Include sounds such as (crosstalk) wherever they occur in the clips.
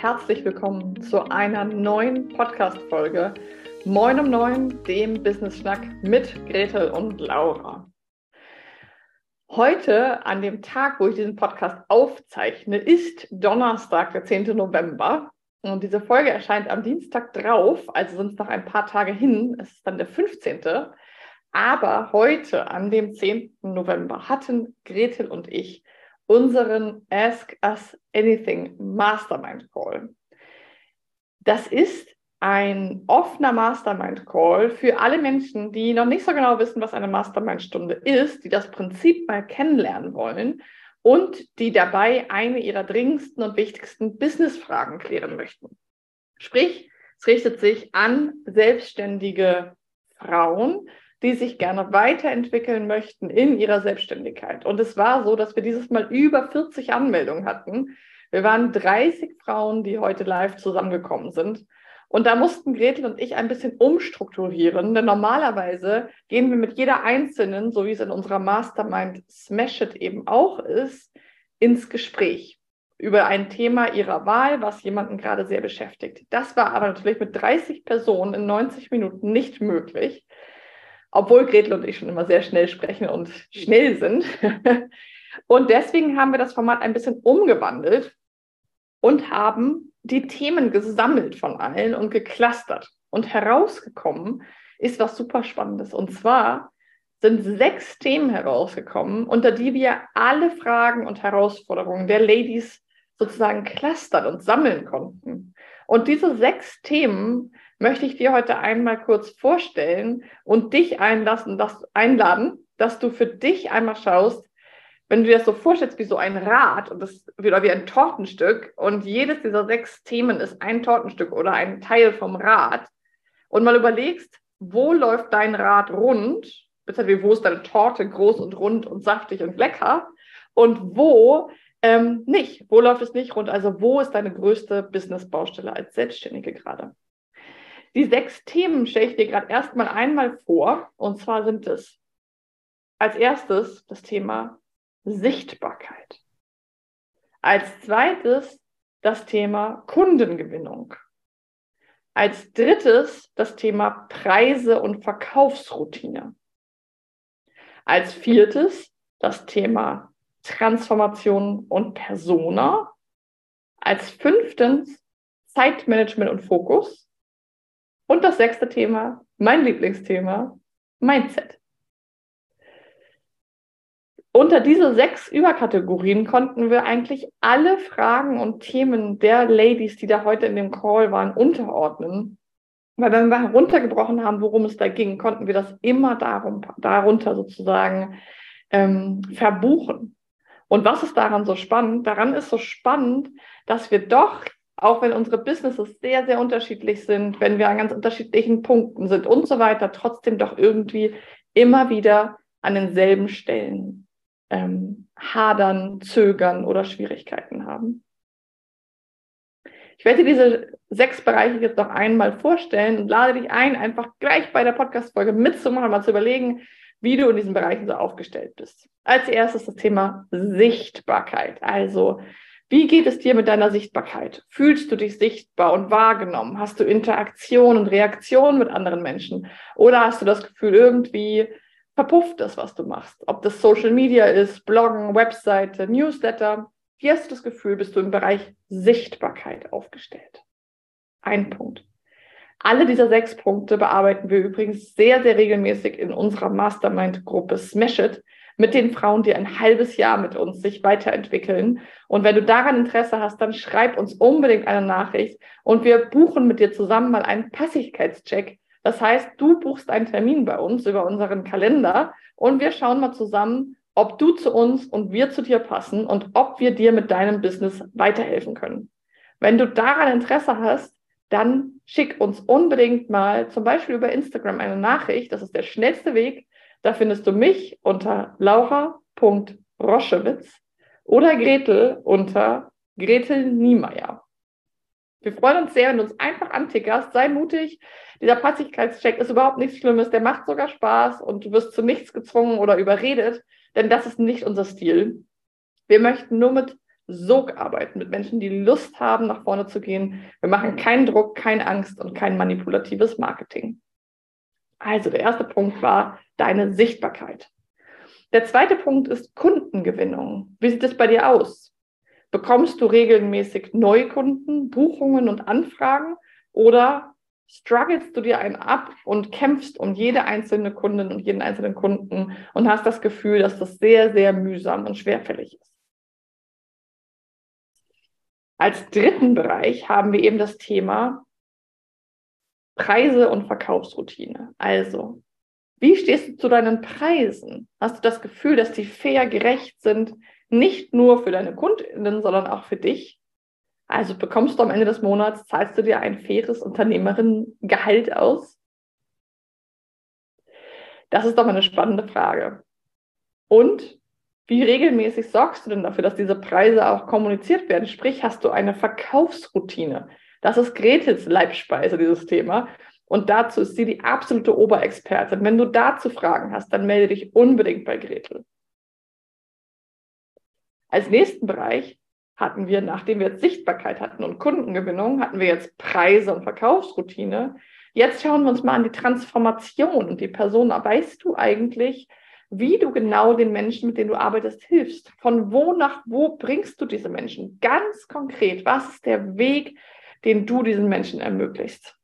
herzlich willkommen zu einer neuen Podcast-Folge Moin um Neun, dem Business Schnack mit Gretel und Laura. Heute, an dem Tag, wo ich diesen Podcast aufzeichne, ist Donnerstag, der 10. November. Und diese Folge erscheint am Dienstag drauf, also sind es noch ein paar Tage hin. Es ist dann der 15. Aber heute, an dem 10. November, hatten Gretel und ich unseren Ask Us Anything Mastermind Call. Das ist ein offener Mastermind Call für alle Menschen, die noch nicht so genau wissen, was eine Mastermind Stunde ist, die das Prinzip mal kennenlernen wollen und die dabei eine ihrer dringendsten und wichtigsten Business-Fragen klären möchten. Sprich, es richtet sich an selbstständige Frauen, die sich gerne weiterentwickeln möchten in ihrer Selbstständigkeit. Und es war so, dass wir dieses Mal über 40 Anmeldungen hatten. Wir waren 30 Frauen, die heute live zusammengekommen sind. Und da mussten Gretel und ich ein bisschen umstrukturieren, denn normalerweise gehen wir mit jeder Einzelnen, so wie es in unserer Mastermind Smash It eben auch ist, ins Gespräch über ein Thema ihrer Wahl, was jemanden gerade sehr beschäftigt. Das war aber natürlich mit 30 Personen in 90 Minuten nicht möglich obwohl Gretel und ich schon immer sehr schnell sprechen und schnell sind. (laughs) und deswegen haben wir das Format ein bisschen umgewandelt und haben die Themen gesammelt von allen und geclustert. Und herausgekommen ist was super Spannendes. Und zwar sind sechs Themen herausgekommen, unter die wir alle Fragen und Herausforderungen der Ladies sozusagen clustern und sammeln konnten. Und diese sechs Themen möchte ich dir heute einmal kurz vorstellen und dich einlassen, dass, einladen, dass du für dich einmal schaust, wenn du dir das so vorstellst wie so ein Rad und das wieder wie ein Tortenstück und jedes dieser sechs Themen ist ein Tortenstück oder ein Teil vom Rad und mal überlegst, wo läuft dein Rad rund, beziehungsweise wo ist deine Torte groß und rund und saftig und lecker und wo ähm, nicht, wo läuft es nicht rund, also wo ist deine größte Business-Baustelle als Selbstständige gerade? Die sechs Themen stelle ich dir gerade erstmal einmal vor. Und zwar sind es als erstes das Thema Sichtbarkeit. Als zweites das Thema Kundengewinnung. Als drittes das Thema Preise und Verkaufsroutine. Als viertes das Thema Transformation und Persona. Als fünftens Zeitmanagement und Fokus. Und das sechste Thema, mein Lieblingsthema, Mindset. Unter diese sechs Überkategorien konnten wir eigentlich alle Fragen und Themen der Ladies, die da heute in dem Call waren, unterordnen. Weil wenn wir heruntergebrochen haben, worum es da ging, konnten wir das immer darum, darunter sozusagen ähm, verbuchen. Und was ist daran so spannend? Daran ist so spannend, dass wir doch auch wenn unsere Businesses sehr, sehr unterschiedlich sind, wenn wir an ganz unterschiedlichen Punkten sind und so weiter, trotzdem doch irgendwie immer wieder an denselben Stellen ähm, hadern, zögern oder Schwierigkeiten haben. Ich werde dir diese sechs Bereiche jetzt noch einmal vorstellen und lade dich ein, einfach gleich bei der Podcast-Folge mitzumachen, mal zu überlegen, wie du in diesen Bereichen so aufgestellt bist. Als erstes das Thema Sichtbarkeit. Also, wie geht es dir mit deiner Sichtbarkeit? Fühlst du dich sichtbar und wahrgenommen? Hast du Interaktion und Reaktion mit anderen Menschen? Oder hast du das Gefühl, irgendwie verpufft das, was du machst? Ob das Social Media ist, Bloggen, Webseite, Newsletter. Wie hast du das Gefühl, bist du im Bereich Sichtbarkeit aufgestellt? Ein Punkt. Alle dieser sechs Punkte bearbeiten wir übrigens sehr, sehr regelmäßig in unserer Mastermind-Gruppe Smash It mit den Frauen, die ein halbes Jahr mit uns sich weiterentwickeln. Und wenn du daran Interesse hast, dann schreib uns unbedingt eine Nachricht und wir buchen mit dir zusammen mal einen Passigkeitscheck. Das heißt, du buchst einen Termin bei uns über unseren Kalender und wir schauen mal zusammen, ob du zu uns und wir zu dir passen und ob wir dir mit deinem Business weiterhelfen können. Wenn du daran Interesse hast, dann schick uns unbedingt mal zum Beispiel über Instagram eine Nachricht. Das ist der schnellste Weg, da findest du mich unter laura.roschewitz oder Gretel unter Gretel Niemeyer. Wir freuen uns sehr, wenn du uns einfach antickerst. Sei mutig. Dieser Passigkeitscheck ist überhaupt nichts Schlimmes. Der macht sogar Spaß und du wirst zu nichts gezwungen oder überredet, denn das ist nicht unser Stil. Wir möchten nur mit Sogarbeit mit Menschen, die Lust haben, nach vorne zu gehen. Wir machen keinen Druck, keine Angst und kein manipulatives Marketing. Also der erste Punkt war deine Sichtbarkeit. Der zweite Punkt ist Kundengewinnung. Wie sieht es bei dir aus? Bekommst du regelmäßig Neukunden, Buchungen und Anfragen oder strugglest du dir einen ab und kämpfst um jede einzelne Kundin und jeden einzelnen Kunden und hast das Gefühl, dass das sehr, sehr mühsam und schwerfällig ist? Als dritten Bereich haben wir eben das Thema Preise und Verkaufsroutine. Also, wie stehst du zu deinen Preisen? Hast du das Gefühl, dass die fair gerecht sind, nicht nur für deine Kundinnen, sondern auch für dich? Also bekommst du am Ende des Monats, zahlst du dir ein faires Unternehmerinnengehalt aus? Das ist doch mal eine spannende Frage. Und wie regelmäßig sorgst du denn dafür, dass diese Preise auch kommuniziert werden? Sprich, hast du eine Verkaufsroutine? Das ist Gretels Leibspeise, dieses Thema. Und dazu ist sie die absolute Oberexpertin. Wenn du dazu Fragen hast, dann melde dich unbedingt bei Gretel. Als nächsten Bereich hatten wir, nachdem wir jetzt Sichtbarkeit hatten und Kundengewinnung, hatten wir jetzt Preise und Verkaufsroutine. Jetzt schauen wir uns mal an die Transformation und die Person. Weißt du eigentlich, wie du genau den Menschen, mit denen du arbeitest, hilfst? Von wo nach wo bringst du diese Menschen? Ganz konkret, was ist der Weg, den du diesen Menschen ermöglichst?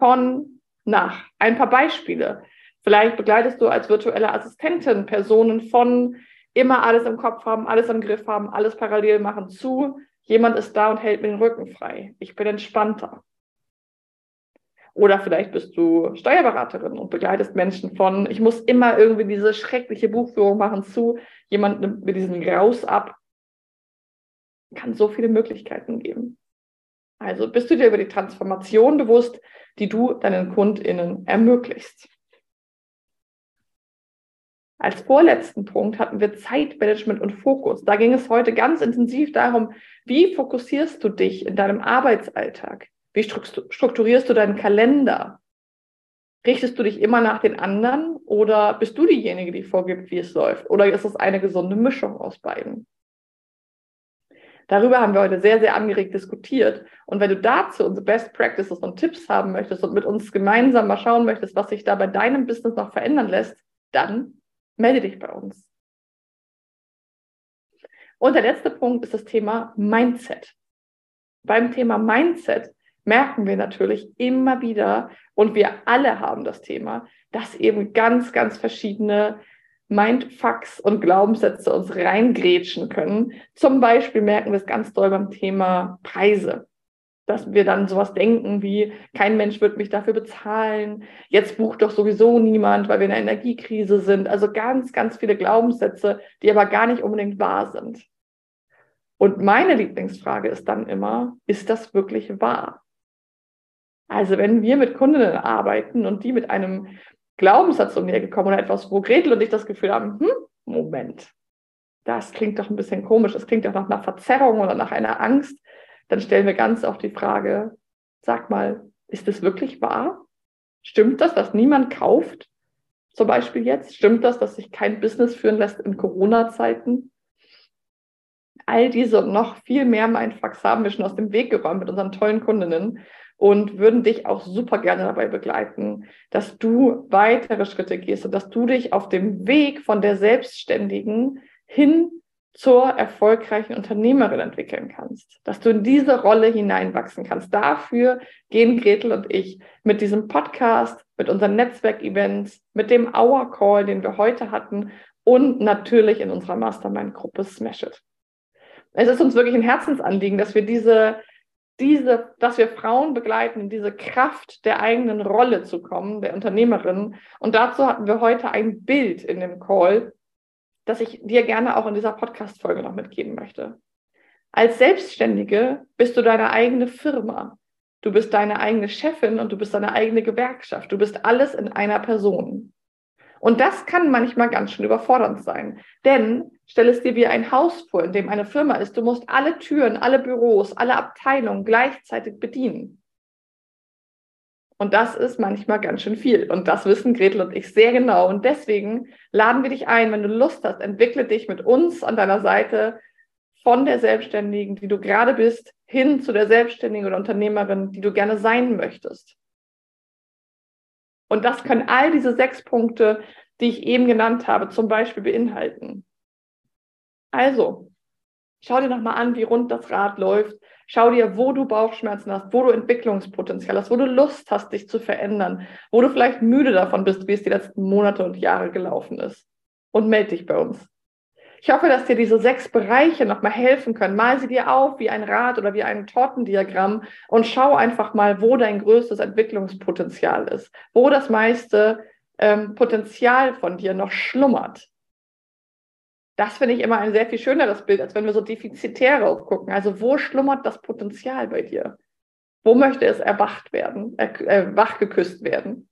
Von nach. Ein paar Beispiele. Vielleicht begleitest du als virtuelle Assistentin Personen von immer alles im Kopf haben, alles im Griff haben, alles parallel machen zu, jemand ist da und hält mir den Rücken frei. Ich bin entspannter. Oder vielleicht bist du Steuerberaterin und begleitest Menschen von, ich muss immer irgendwie diese schreckliche Buchführung machen zu, jemand nimmt mir diesen Graus ab. Kann so viele Möglichkeiten geben. Also bist du dir über die Transformation bewusst, die du deinen KundInnen ermöglichst. Als vorletzten Punkt hatten wir Zeitmanagement und Fokus. Da ging es heute ganz intensiv darum, wie fokussierst du dich in deinem Arbeitsalltag? Wie strukturierst du deinen Kalender? Richtest du dich immer nach den anderen oder bist du diejenige, die vorgibt, wie es läuft? Oder ist es eine gesunde Mischung aus beiden? Darüber haben wir heute sehr, sehr angeregt diskutiert. Und wenn du dazu unsere Best Practices und Tipps haben möchtest und mit uns gemeinsam mal schauen möchtest, was sich da bei deinem Business noch verändern lässt, dann melde dich bei uns. Und der letzte Punkt ist das Thema Mindset. Beim Thema Mindset merken wir natürlich immer wieder, und wir alle haben das Thema, dass eben ganz, ganz verschiedene Mindfucks und Glaubenssätze uns reingrätschen können. Zum Beispiel merken wir es ganz doll beim Thema Preise dass wir dann sowas denken wie, kein Mensch wird mich dafür bezahlen, jetzt bucht doch sowieso niemand, weil wir in einer Energiekrise sind. Also ganz, ganz viele Glaubenssätze, die aber gar nicht unbedingt wahr sind. Und meine Lieblingsfrage ist dann immer, ist das wirklich wahr? Also wenn wir mit Kundinnen arbeiten und die mit einem Glaubenssatz um mir gekommen oder etwas, wo Gretel und ich das Gefühl haben, hm, Moment, das klingt doch ein bisschen komisch, das klingt doch nach einer Verzerrung oder nach einer Angst, dann stellen wir ganz oft die Frage, sag mal, ist es wirklich wahr? Stimmt das, dass niemand kauft? Zum Beispiel jetzt? Stimmt das, dass sich kein Business führen lässt in Corona-Zeiten? All diese und noch viel mehr Mindfucks haben wir schon aus dem Weg geräumt mit unseren tollen Kundinnen und würden dich auch super gerne dabei begleiten, dass du weitere Schritte gehst und dass du dich auf dem Weg von der Selbstständigen hin zur erfolgreichen Unternehmerin entwickeln kannst, dass du in diese Rolle hineinwachsen kannst. Dafür gehen Gretel und ich mit diesem Podcast, mit unseren Netzwerkevents, mit dem Hour Call, den wir heute hatten und natürlich in unserer Mastermind-Gruppe Smash It. Es ist uns wirklich ein Herzensanliegen, dass wir diese, diese, dass wir Frauen begleiten, in diese Kraft der eigenen Rolle zu kommen, der Unternehmerin. Und dazu hatten wir heute ein Bild in dem Call, das ich dir gerne auch in dieser Podcast-Folge noch mitgeben möchte. Als Selbstständige bist du deine eigene Firma. Du bist deine eigene Chefin und du bist deine eigene Gewerkschaft. Du bist alles in einer Person. Und das kann manchmal ganz schön überfordernd sein. Denn stell es dir wie ein Haus vor, in dem eine Firma ist. Du musst alle Türen, alle Büros, alle Abteilungen gleichzeitig bedienen. Und das ist manchmal ganz schön viel. Und das wissen Gretel und ich sehr genau. Und deswegen laden wir dich ein, wenn du Lust hast, entwickle dich mit uns an deiner Seite von der Selbstständigen, die du gerade bist, hin zu der Selbstständigen oder Unternehmerin, die du gerne sein möchtest. Und das können all diese sechs Punkte, die ich eben genannt habe, zum Beispiel beinhalten. Also, schau dir nochmal an, wie rund das Rad läuft. Schau dir, wo du Bauchschmerzen hast, wo du Entwicklungspotenzial hast, wo du Lust hast, dich zu verändern, wo du vielleicht müde davon bist, wie es die letzten Monate und Jahre gelaufen ist. Und melde dich bei uns. Ich hoffe, dass dir diese sechs Bereiche nochmal helfen können. Mal sie dir auf wie ein Rad oder wie ein Tortendiagramm und schau einfach mal, wo dein größtes Entwicklungspotenzial ist, wo das meiste ähm, Potenzial von dir noch schlummert. Das finde ich immer ein sehr viel schöneres Bild, als wenn wir so defizitäre gucken. Also wo schlummert das Potenzial bei dir? Wo möchte es erwacht werden, äh, äh, wachgeküsst werden?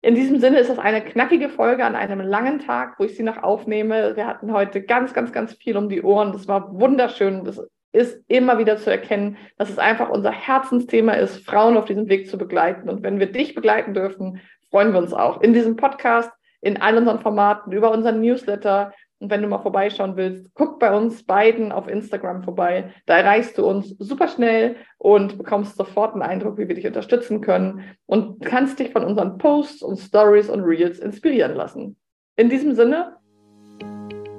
In diesem Sinne ist das eine knackige Folge an einem langen Tag, wo ich sie noch aufnehme. Wir hatten heute ganz, ganz, ganz viel um die Ohren. Das war wunderschön. Das ist immer wieder zu erkennen, dass es einfach unser Herzensthema ist, Frauen auf diesem Weg zu begleiten. Und wenn wir dich begleiten dürfen, freuen wir uns auch in diesem Podcast, in all unseren Formaten, über unseren Newsletter, und wenn du mal vorbeischauen willst, guck bei uns beiden auf Instagram vorbei. Da erreichst du uns super schnell und bekommst sofort einen Eindruck, wie wir dich unterstützen können und kannst dich von unseren Posts und Stories und Reels inspirieren lassen. In diesem Sinne,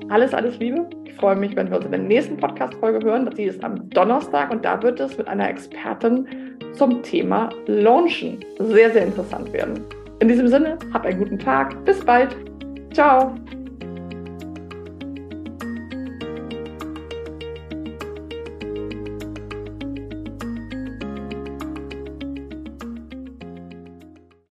alles, alles Liebe. Ich freue mich, wenn wir uns in der nächsten Podcast-Folge hören. Die ist am Donnerstag und da wird es mit einer Expertin zum Thema Launchen sehr, sehr interessant werden. In diesem Sinne, hab einen guten Tag. Bis bald. Ciao.